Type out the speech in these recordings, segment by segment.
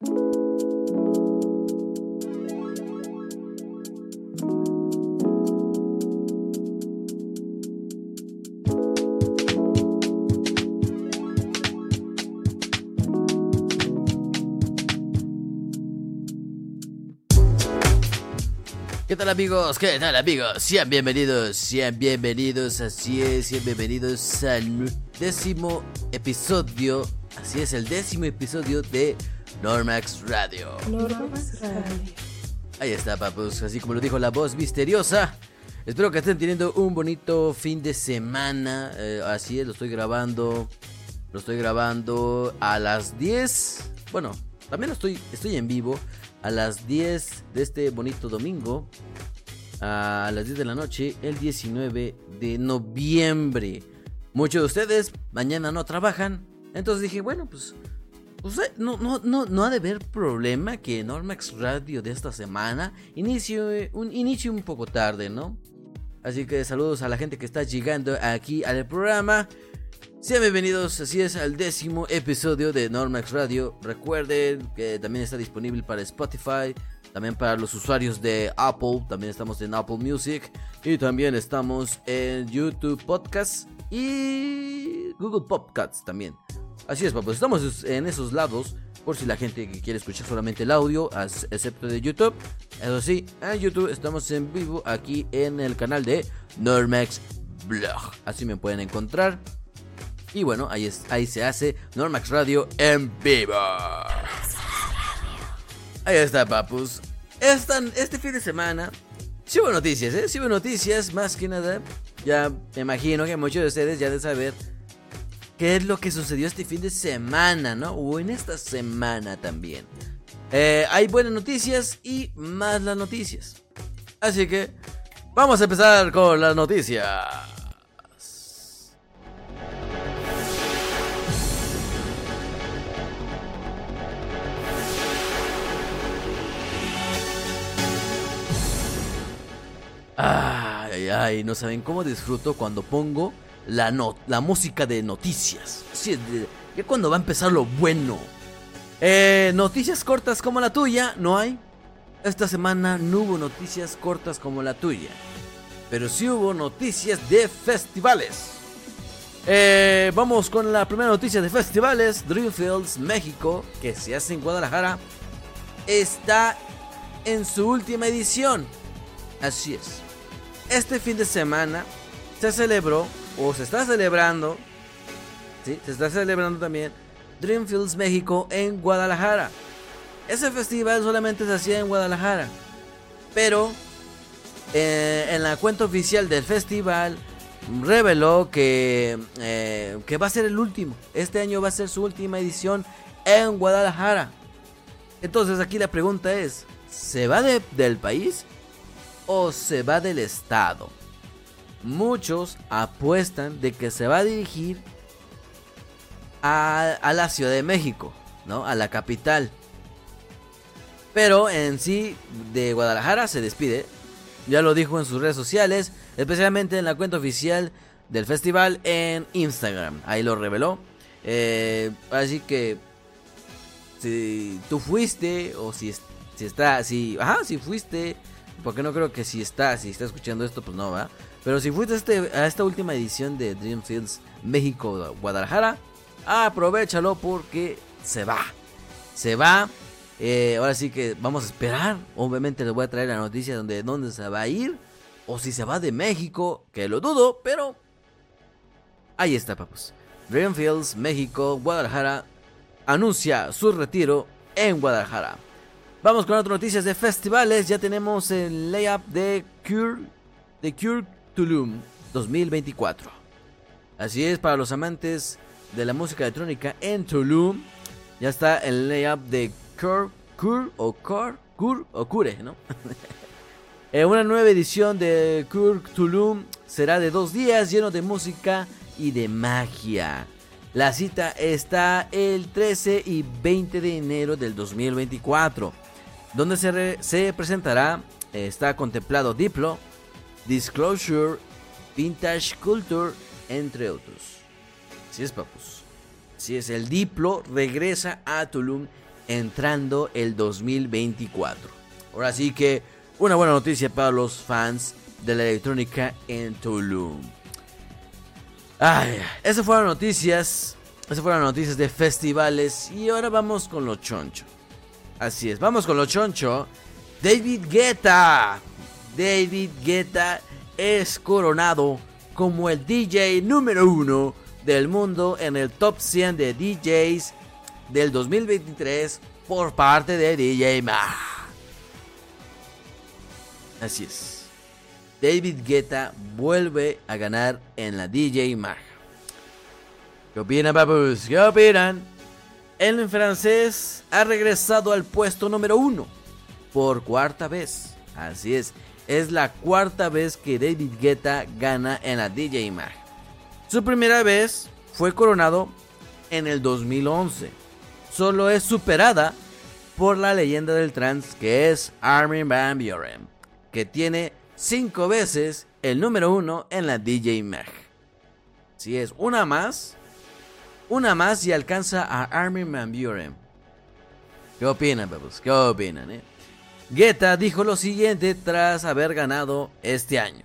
¿Qué tal amigos? ¿Qué tal amigos? Sean bienvenidos, sean bienvenidos, así es, sean bienvenidos al décimo episodio, así es, el décimo episodio de Normax Radio. Normax Radio. Ahí está, papus, así como lo dijo la voz misteriosa. Espero que estén teniendo un bonito fin de semana, eh, así es, lo estoy grabando, lo estoy grabando a las 10, bueno, también lo estoy, estoy en vivo a las 10 de este bonito domingo, a las 10 de la noche, el 19 de noviembre. Muchos de ustedes mañana no trabajan, entonces dije, bueno, pues, eh, no, no, no, ha de haber problema que Normax Radio de esta semana inicie un, inicie un poco tarde, ¿no? Así que saludos a la gente que está llegando aquí al programa. Sean bienvenidos, así es, al décimo episodio de Normax Radio. Recuerden que también está disponible para Spotify, también para los usuarios de Apple, también estamos en Apple Music y también estamos en YouTube Podcasts y Google Podcasts también. Así es, pues estamos en esos lados por si la gente que quiere escuchar solamente el audio, excepto de YouTube. Eso sí, en YouTube estamos en vivo aquí en el canal de Normax Blog. Así me pueden encontrar. Y bueno, ahí, ahí se hace Normax Radio en vivo. Ahí está, papus. Están, este fin de semana, sí hubo noticias, ¿eh? Sí hubo noticias, más que nada. Ya me imagino que muchos de ustedes ya de saber qué es lo que sucedió este fin de semana, ¿no? O en esta semana también. Eh, hay buenas noticias y malas noticias. Así que vamos a empezar con las noticias. Ay, ay, ay, no saben cómo disfruto cuando pongo la, no la música de noticias. Sí, ya cuando va a empezar lo bueno. Eh, noticias cortas como la tuya, no hay. Esta semana no hubo noticias cortas como la tuya. Pero sí hubo noticias de festivales. Eh, vamos con la primera noticia de festivales. Dreamfields México, que se hace en Guadalajara, está en su última edición. Así es este fin de semana se celebró, o se está celebrando, ¿sí? se está celebrando también Dreamfields México en Guadalajara. Ese festival solamente se hacía en Guadalajara, pero eh, en la cuenta oficial del festival reveló que, eh, que va a ser el último. Este año va a ser su última edición en Guadalajara. Entonces aquí la pregunta es, ¿se va del país? o se va del estado. Muchos apuestan de que se va a dirigir a, la Ciudad de México, ¿no? A la capital. Pero en sí, de Guadalajara se despide. Ya lo dijo en sus redes sociales, especialmente en la cuenta oficial del festival en Instagram. Ahí lo reveló. Eh, así que si tú fuiste o si, si está, si, ajá, si fuiste porque no creo que si está, si está escuchando esto, pues no va. Pero si fuiste a, este, a esta última edición de Dreamfields México Guadalajara, aprovechalo porque se va. Se va. Eh, ahora sí que vamos a esperar. Obviamente les voy a traer la noticia donde dónde se va a ir. O si se va de México, que lo dudo, pero ahí está, papus. Dreamfields México Guadalajara anuncia su retiro en Guadalajara. Vamos con otras noticias de festivales. Ya tenemos el layup de Cure, de Cure Tulum 2024. Así es, para los amantes de la música electrónica en Tulum, ya está el layup de Cure, Cure o Cure, Cure o Cure, ¿no? Eh, una nueva edición de Cure Tulum será de dos días lleno de música y de magia. La cita está el 13 y 20 de enero del 2024 donde se, presentará, eh, está contemplado Diplo, Disclosure, Vintage Culture, entre otros. Si es, papus. Si es, el Diplo regresa a Tulum entrando el 2024. Ahora sí que una buena noticia para los fans de la electrónica en Tulum. Ay, esas fueron noticias. Esas fueron noticias de festivales. Y ahora vamos con lo choncho. Así es, vamos con lo choncho. David Guetta. David Guetta es coronado como el DJ número uno del mundo en el top 100 de DJs del 2023 por parte de DJ Mag. Así es. David Guetta vuelve a ganar en la DJ Mag. ¿Qué opinan, papus? ¿Qué opinan? El francés ha regresado al puesto número uno por cuarta vez. Así es, es la cuarta vez que David Guetta gana en la DJ Mag. Su primera vez fue coronado en el 2011. Solo es superada por la leyenda del trance que es Armin Van Buren, que tiene cinco veces el número uno en la DJ Mag. Si es una más, una más y alcanza a Armin Van Buren. ¿Qué opinan, babos? ¿Qué opinan, eh? Guetta dijo lo siguiente tras haber ganado este año.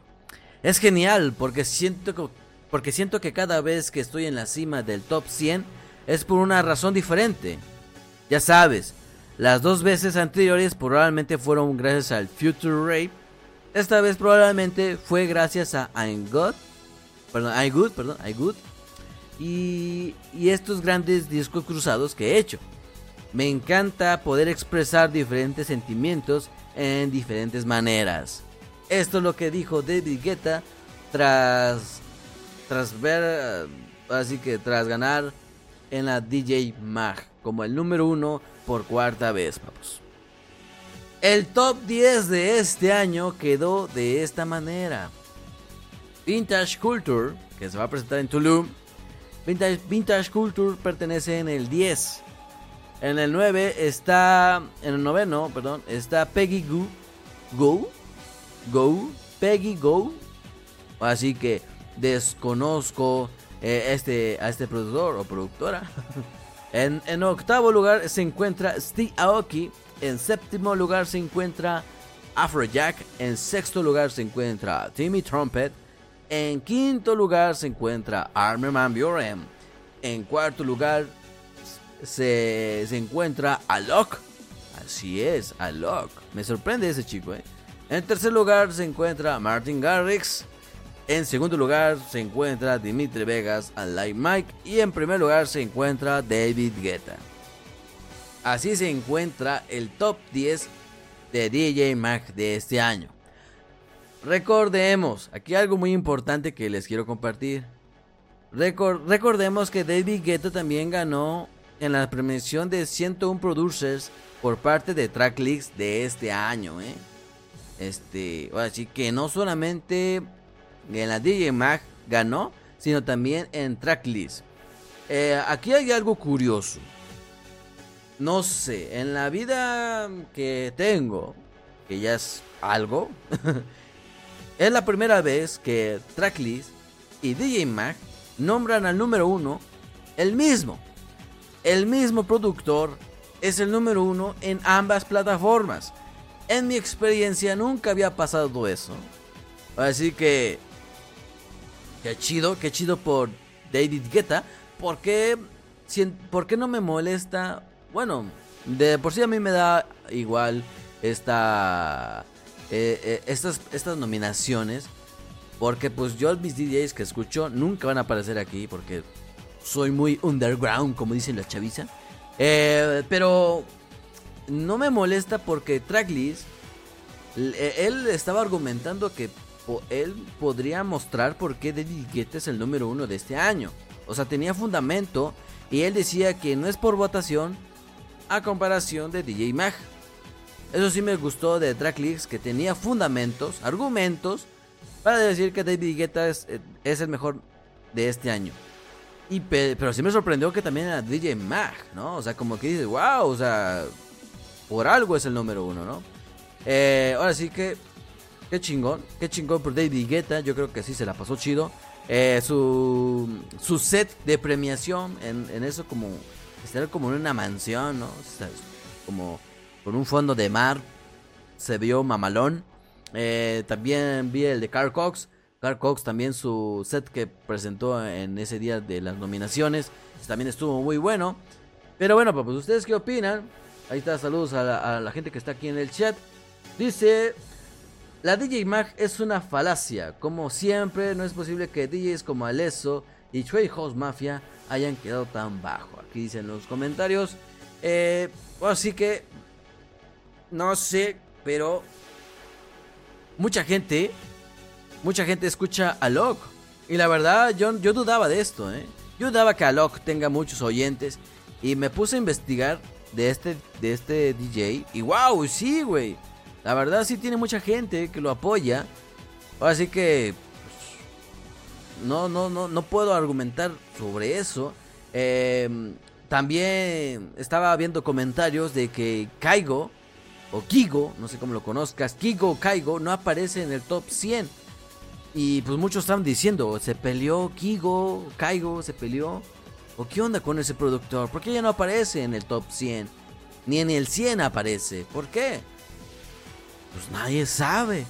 Es genial porque siento que, porque siento que cada vez que estoy en la cima del top 100 es por una razón diferente. Ya sabes, las dos veces anteriores probablemente fueron gracias al Future Rape. Esta vez probablemente fue gracias a I'm Good. Perdón, I Good, perdón, I Good. Y, y estos grandes discos cruzados que he hecho. Me encanta poder expresar diferentes sentimientos en diferentes maneras. Esto es lo que dijo David Guetta tras tras ver así que tras ganar en la DJ Mag como el número uno por cuarta vez, vamos. El top 10 de este año quedó de esta manera. Vintage Culture, que se va a presentar en Tulum. Vintage, Vintage Culture pertenece en el 10. En el 9 está. En el noveno, perdón. Está Peggy Go. Go. Go. Peggy Go. Así que desconozco eh, este, a este productor o productora. en, en, octavo lugar se encuentra Steve Aoki. En séptimo lugar se encuentra Afrojack. En sexto lugar se encuentra Timmy Trumpet. En quinto lugar se encuentra Armin Van Buren. En cuarto lugar se, se encuentra Alok. Así es, Alok. Me sorprende ese chico, ¿eh? En tercer lugar se encuentra Martin Garrix. En segundo lugar se encuentra Dimitri Vegas, Live Mike. Y en primer lugar se encuentra David Guetta. Así se encuentra el top 10 de DJ Mag de este año. Recordemos, aquí algo muy importante que les quiero compartir. recordemos que David Guetta también ganó en la premiación de 101 Producers por parte de Tracklist de este año, ¿eh? Este, así que no solamente en la DJ Mag ganó, sino también en Tracklist. Eh, aquí hay algo curioso. No sé, en la vida que tengo, que ya es algo, es la primera vez que Tracklist y DJ Mag nombran al número uno el mismo el mismo productor es el número uno en ambas plataformas. En mi experiencia nunca había pasado eso. Así que... Qué chido, qué chido por David Guetta. ¿Por qué, ¿Por qué no me molesta? Bueno, de por sí a mí me da igual esta, eh, eh, estas, estas nominaciones. Porque pues yo mis DJs que escucho nunca van a aparecer aquí. Porque soy muy underground, como dicen la chaviza. Eh, pero no me molesta porque Tracklist, él estaba argumentando que él podría mostrar por qué David Guetta es el número uno de este año. O sea, tenía fundamento y él decía que no es por votación a comparación de DJ Mag. Eso sí me gustó de Tracklist, que tenía fundamentos, argumentos, para decir que David Guetta es, es el mejor de este año. Pero sí me sorprendió que también era DJ Mag, ¿no? O sea, como que dices, wow, o sea, por algo es el número uno, ¿no? Eh, ahora sí que, qué chingón, qué chingón por David Guetta, yo creo que sí se la pasó chido. Eh, su, su set de premiación en, en, eso como estar como en una mansión, ¿no? como con un fondo de mar. Se vio mamalón. Eh, también vi el de Carl Cox. Carl Cox también su set que presentó en ese día de las nominaciones. También estuvo muy bueno. Pero bueno, pues ustedes qué opinan. Ahí está, saludos a la, gente que está aquí en el chat. Dice, la DJ Mag es una falacia. Como siempre, no es posible que DJs como Alesso y Trade House Mafia hayan quedado tan bajo. Aquí dicen los comentarios. Eh, así que, no sé, pero mucha gente, mucha gente escucha a Locke. Y la verdad, yo, yo dudaba de esto, ¿eh? Yo dudaba que Alok tenga muchos oyentes. Y me puse a investigar de este, de este DJ. Y wow, sí, güey. La verdad sí tiene mucha gente que lo apoya. Así que pues, no, no, no, no puedo argumentar sobre eso. Em, también estaba viendo comentarios de que Kaigo o Kigo, no sé cómo lo conozcas, Kigo o Kaigo no aparece en el top 100. Y pues muchos estaban diciendo, se peleó Kigo, Kaigo, se peleó. ¿O qué onda con ese productor? ¿Por qué ya no aparece en el top 100? Ni en el 100 aparece. ¿Por qué? Pues nadie sabe.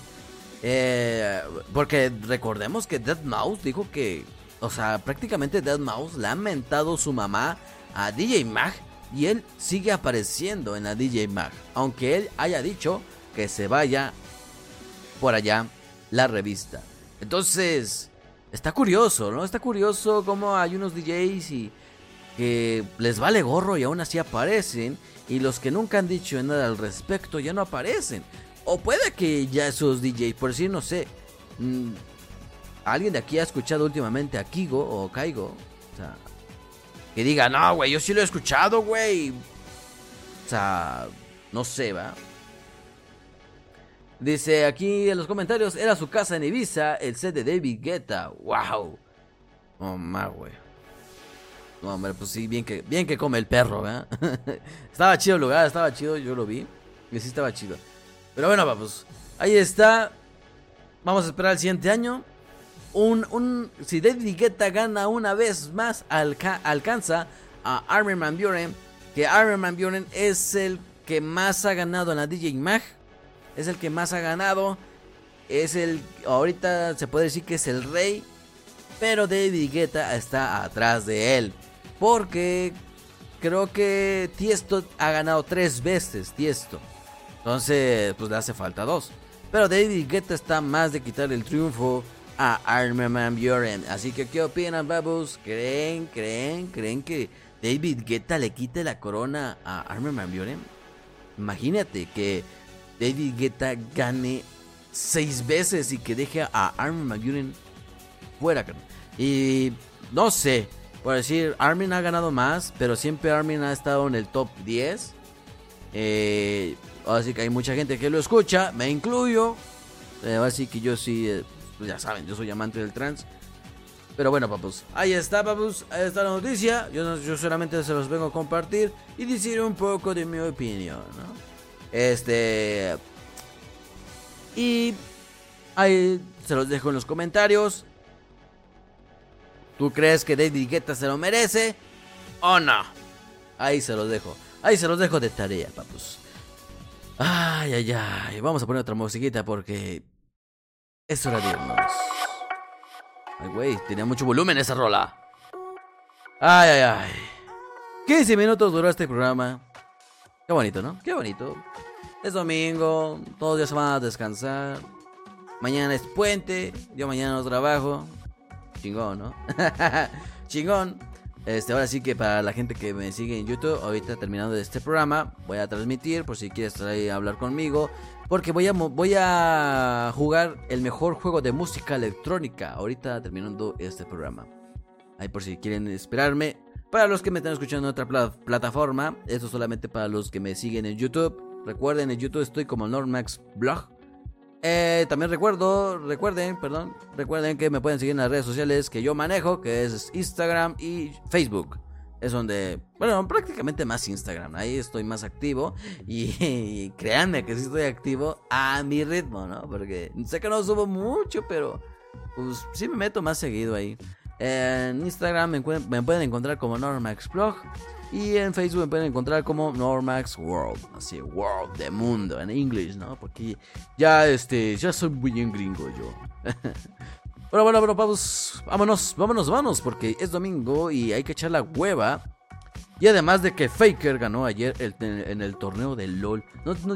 Eh, porque recordemos que Dead Mouse dijo que, o sea, prácticamente Dead Mouse le ha mentado su mamá a DJ Mag y él sigue apareciendo en la DJ Mag, aunque él haya dicho que se vaya por allá la revista. Entonces, está curioso, ¿no? Está curioso cómo hay unos DJs y que les vale gorro y aún así aparecen y los que nunca han dicho nada al respecto ya no aparecen. O puede que ya esos DJs, por decir, no sé, mm, alguien de aquí ha escuchado últimamente a Kigo o Kaigo, o sea, que diga, no, güey, yo sí lo he escuchado, güey. O sea, no sé, va. Dice aquí en los comentarios, era su casa en Ibiza, el set de David Guetta. ¡Wow! Oh, ma, güey. No, hombre, pues sí, bien que, bien que come el perro, ¿verdad? estaba chido el lugar, estaba chido, yo lo vi. Y sí estaba chido. Pero bueno, vamos. Ahí está. Vamos a esperar el siguiente año. Un, un, si David Guetta gana una vez más, alcanza a Armin Van Buren. Que Armin Van Buren es el que más ha ganado en la DJ Mag es el que más ha ganado. Es el. Ahorita se puede decir que es el rey. Pero David Guetta está atrás de él. Porque creo que Tiesto ha ganado tres veces. Tiesto. Entonces, pues le hace falta dos. Pero David Guetta está más de quitar el triunfo a Armin Van Buren. Así que, ¿qué opinan, babus? ¿Creen, creen, creen que David Guetta le quite la corona a Armin Van Buren? Imagínate que David Guetta gane seis veces y que deje a Armin McGuinness fuera. Y no sé, por decir, Armin ha ganado más, pero siempre Armin ha estado en el top 10. Eh, así que hay mucha gente que lo escucha, me incluyo. Eh, así que yo sí, eh, pues ya saben, yo soy amante del trans. Pero bueno, papus, ahí está, papus, ahí está la noticia. Yo, yo solamente se los vengo a compartir y decir un poco de mi opinión, ¿no? Este. Y ahí se los dejo en los comentarios. ¿Tú crees que David Guetta se lo merece? ¿O no? Ahí se los dejo. Ahí se los dejo de tarea, papus. Ay, ay, ay. Vamos a poner otra musiquita porque es hora de irnos. Ay, güey, tenía mucho volumen esa rola. Ay, ay, ay. 15 minutos duró este programa. Qué bonito, ¿no? Qué bonito. Es domingo, todos ya se van a descansar. Mañana es puente, yo mañana no trabajo. Chingón, ¿no? Chingón. Este, ahora sí que para la gente que me sigue en YouTube, ahorita terminando este programa, voy a transmitir por si quieres estar ahí a hablar conmigo. Porque voy a, voy a jugar el mejor juego de música electrónica. Ahorita terminando este programa. Ahí por si quieren esperarme. Para los que me están escuchando en otra plataforma, esto solamente para los que me siguen en YouTube. Recuerden, en YouTube estoy como Normax Blog. Eh, también recuerdo, recuerden, perdón, recuerden que me pueden seguir en las redes sociales que yo manejo, que es Instagram y Facebook. Es donde, bueno, prácticamente más Instagram. Ahí estoy más activo. Y, créanme que sí estoy activo a mi ritmo, ¿no? Porque sé que no subo mucho, pero pues sí me meto más seguido ahí. En Instagram me, pueden encontrar como NormaxBlog. Y en Facebook me pueden encontrar como Normax World, así, World de mundo, en inglés, ¿no? Porque ya, este, ya soy muy bien gringo yo. bueno, bueno, bueno, vamos, vámonos, vámonos, vámonos, porque es domingo y hay que echar la hueva. Y además de que Faker ganó ayer en el torneo del LOL.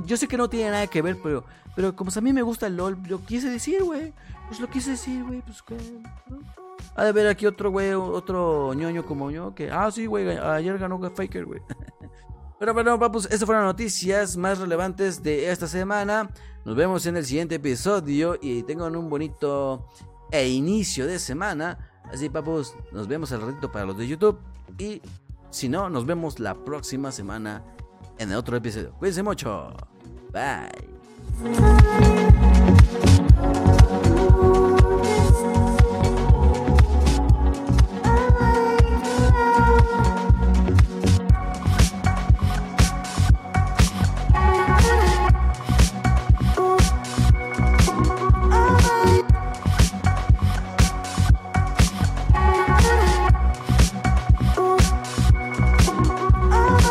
yo sé que no tiene nada que ver, pero, pero como a mí me gusta el LOL, lo quise decir, güey. Pues lo quise decir, güey, pues que... Ha de ver aquí otro güey, otro ñoño como yo, que... Ah, sí, güey, ayer ganó Faker, güey. Pero bueno, vamos, estas fueron las noticias más relevantes de esta semana. Nos vemos en el siguiente episodio y tengan un bonito e inicio de semana. Así, papus, nos vemos al ratito para los de YouTube. Y si no, nos vemos la próxima semana en otro episodio. Cuídense mucho. Bye.